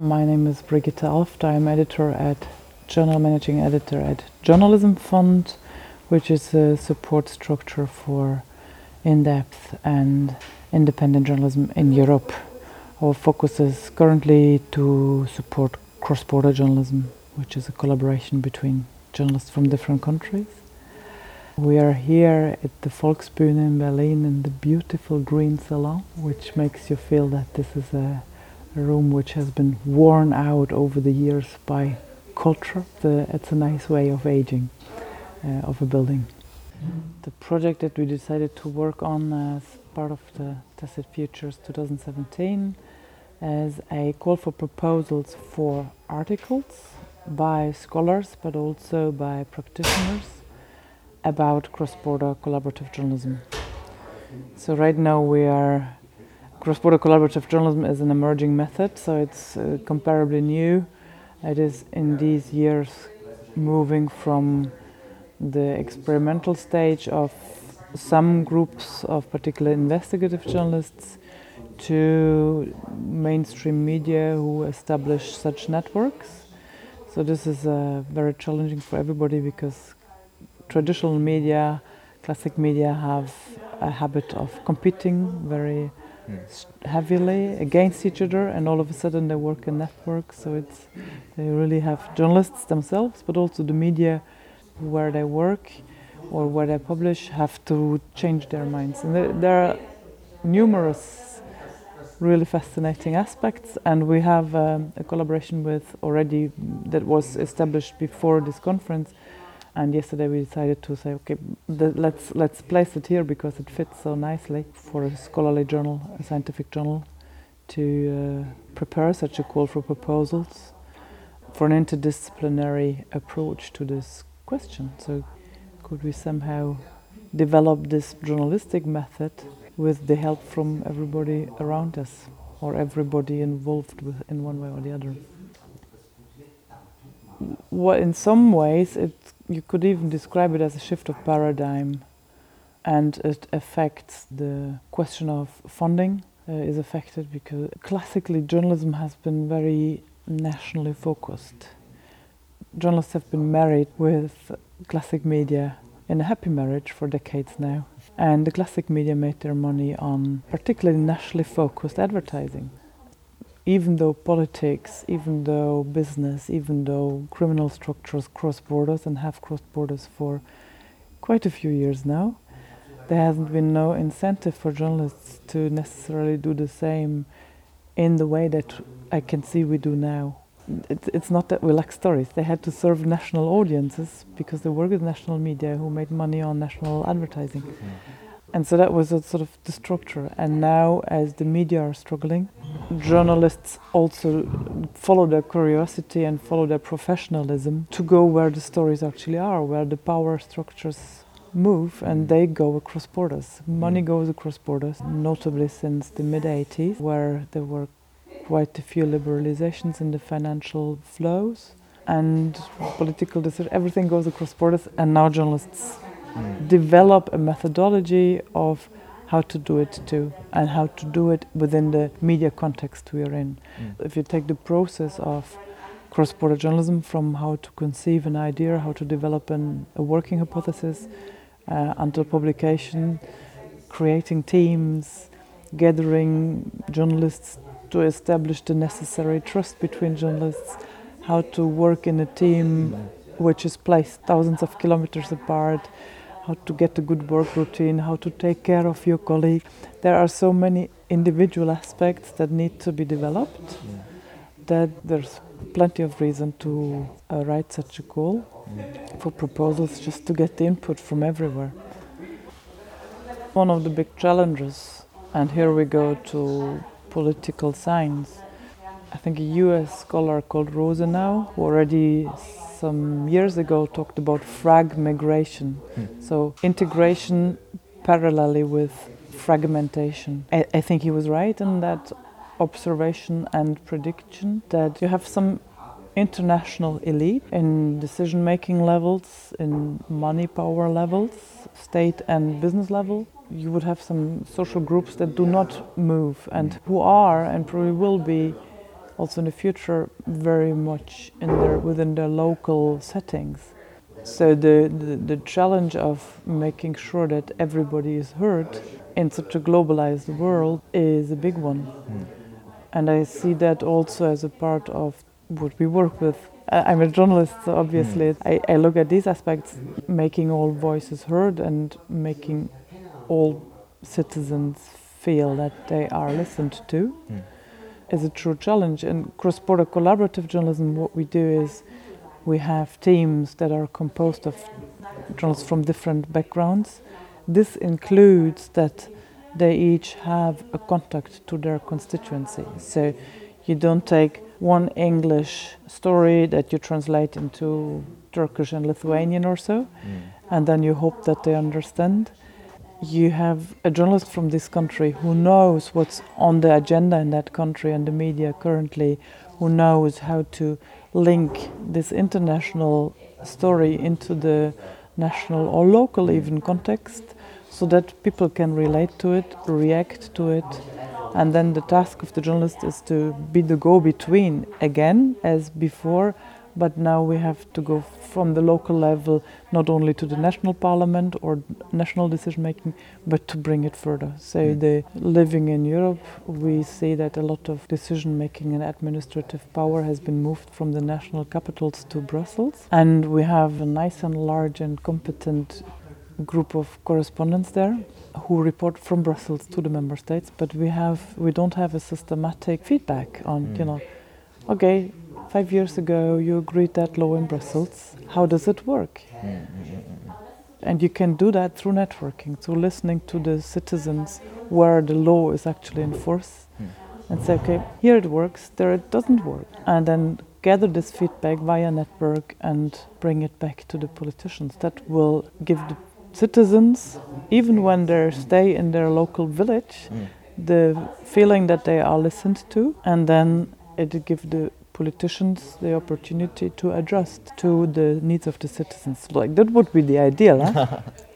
My name is Brigitte Alfter. I'm editor at Journal Managing Editor at Journalism Fund, which is a support structure for in depth and independent journalism in Europe. Our focus is currently to support cross border journalism, which is a collaboration between journalists from different countries. We are here at the Volksbühne in Berlin in the beautiful green salon, which makes you feel that this is a a room which has been worn out over the years by culture. The, it's a nice way of aging uh, of a building. The project that we decided to work on as part of the Tacit Futures 2017 is a call for proposals for articles by scholars but also by practitioners about cross-border collaborative journalism. So right now we are Cross-border collaborative journalism is an emerging method, so it's uh, comparably new. It is in these years moving from the experimental stage of some groups of particular investigative journalists to mainstream media who establish such networks. So this is uh, very challenging for everybody because traditional media, classic media have a habit of competing very heavily against each other, and all of a sudden they work in networks. So it's they really have journalists themselves, but also the media where they work or where they publish have to change their minds. And there, are numerous really fascinating aspects, and we have um, a collaboration with already that was established before this conference and yesterday we decided to say, okay, the, let's let's place it here because it fits so nicely for a scholarly journal, a scientific journal, to uh, prepare such a call for proposals for an interdisciplinary approach to this question. So, could we somehow develop this journalistic method with the help from everybody around us or everybody involved in one way or the other? Well, in some ways, it you could even describe it as a shift of paradigm, and it affects the question of funding uh, is affected because classically journalism has been very nationally focused. Journalists have been married with classic media in a happy marriage for decades now, and the classic media made their money on particularly nationally focused advertising even though politics, even though business, even though criminal structures cross borders and have crossed borders for quite a few years now, there hasn't been no incentive for journalists to necessarily do the same in the way that I can see we do now. it's not that we lack stories. They had to serve national audiences because they work with national media who made money on national advertising. And so that was a sort of the structure. And now, as the media are struggling, journalists also follow their curiosity and follow their professionalism to go where the stories actually are, where the power structures move, and they go across borders. Money mm. goes across borders, notably since the mid 80s, where there were quite a few liberalizations in the financial flows and political decisions. Everything goes across borders, and now journalists develop a methodology of how to do it too and how to do it within the media context we are in. Mm. If you take the process of cross border journalism from how to conceive an idea, how to develop an, a working hypothesis uh, until publication, creating teams, gathering journalists to establish the necessary trust between journalists, how to work in a team mm. which is placed thousands of kilometers apart how to get a good work routine, how to take care of your colleague. There are so many individual aspects that need to be developed yeah. that there's plenty of reason to uh, write such a call yeah. for proposals just to get the input from everywhere. One of the big challenges, and here we go to political science. I think a US scholar called Rosenau, who already some years ago talked about fragmegration. Mm. So integration parallelly with fragmentation. I, I think he was right in that observation and prediction that you have some international elite in decision making levels, in money power levels, state and business level. You would have some social groups that do not move and who are and probably will be also in the future very much in their within their local settings. So the, the, the challenge of making sure that everybody is heard in such a globalized world is a big one. Mm. And I see that also as a part of what we work with. I'm a journalist, so obviously mm. I, I look at these aspects, making all voices heard and making all citizens feel that they are listened to mm. Is a true challenge. In cross border collaborative journalism, what we do is we have teams that are composed of journalists from different backgrounds. This includes that they each have a contact to their constituency. So you don't take one English story that you translate into Turkish and Lithuanian or so, mm. and then you hope that they understand. You have a journalist from this country who knows what's on the agenda in that country and the media currently, who knows how to link this international story into the national or local even context so that people can relate to it, react to it. And then the task of the journalist is to be the go between again, as before, but now we have to go from the local level not only to the national parliament or national decision making, but to bring it further. So, mm. the living in Europe, we see that a lot of decision making and administrative power has been moved from the national capitals to Brussels, and we have a nice and large and competent group of correspondents there who report from Brussels to the member states, but we have we don't have a systematic feedback on mm. you know, okay, five years ago you agreed that law in Brussels. How does it work? And you can do that through networking, through listening to the citizens where the law is actually enforced mm. and say, okay, here it works, there it doesn't work. And then gather this feedback via network and bring it back to the politicians. That will give the citizens, even when they stay in their local village, the feeling that they are listened to, and then it gives the politicians the opportunity to adjust to the needs of the citizens. Like that would be the ideal. Huh?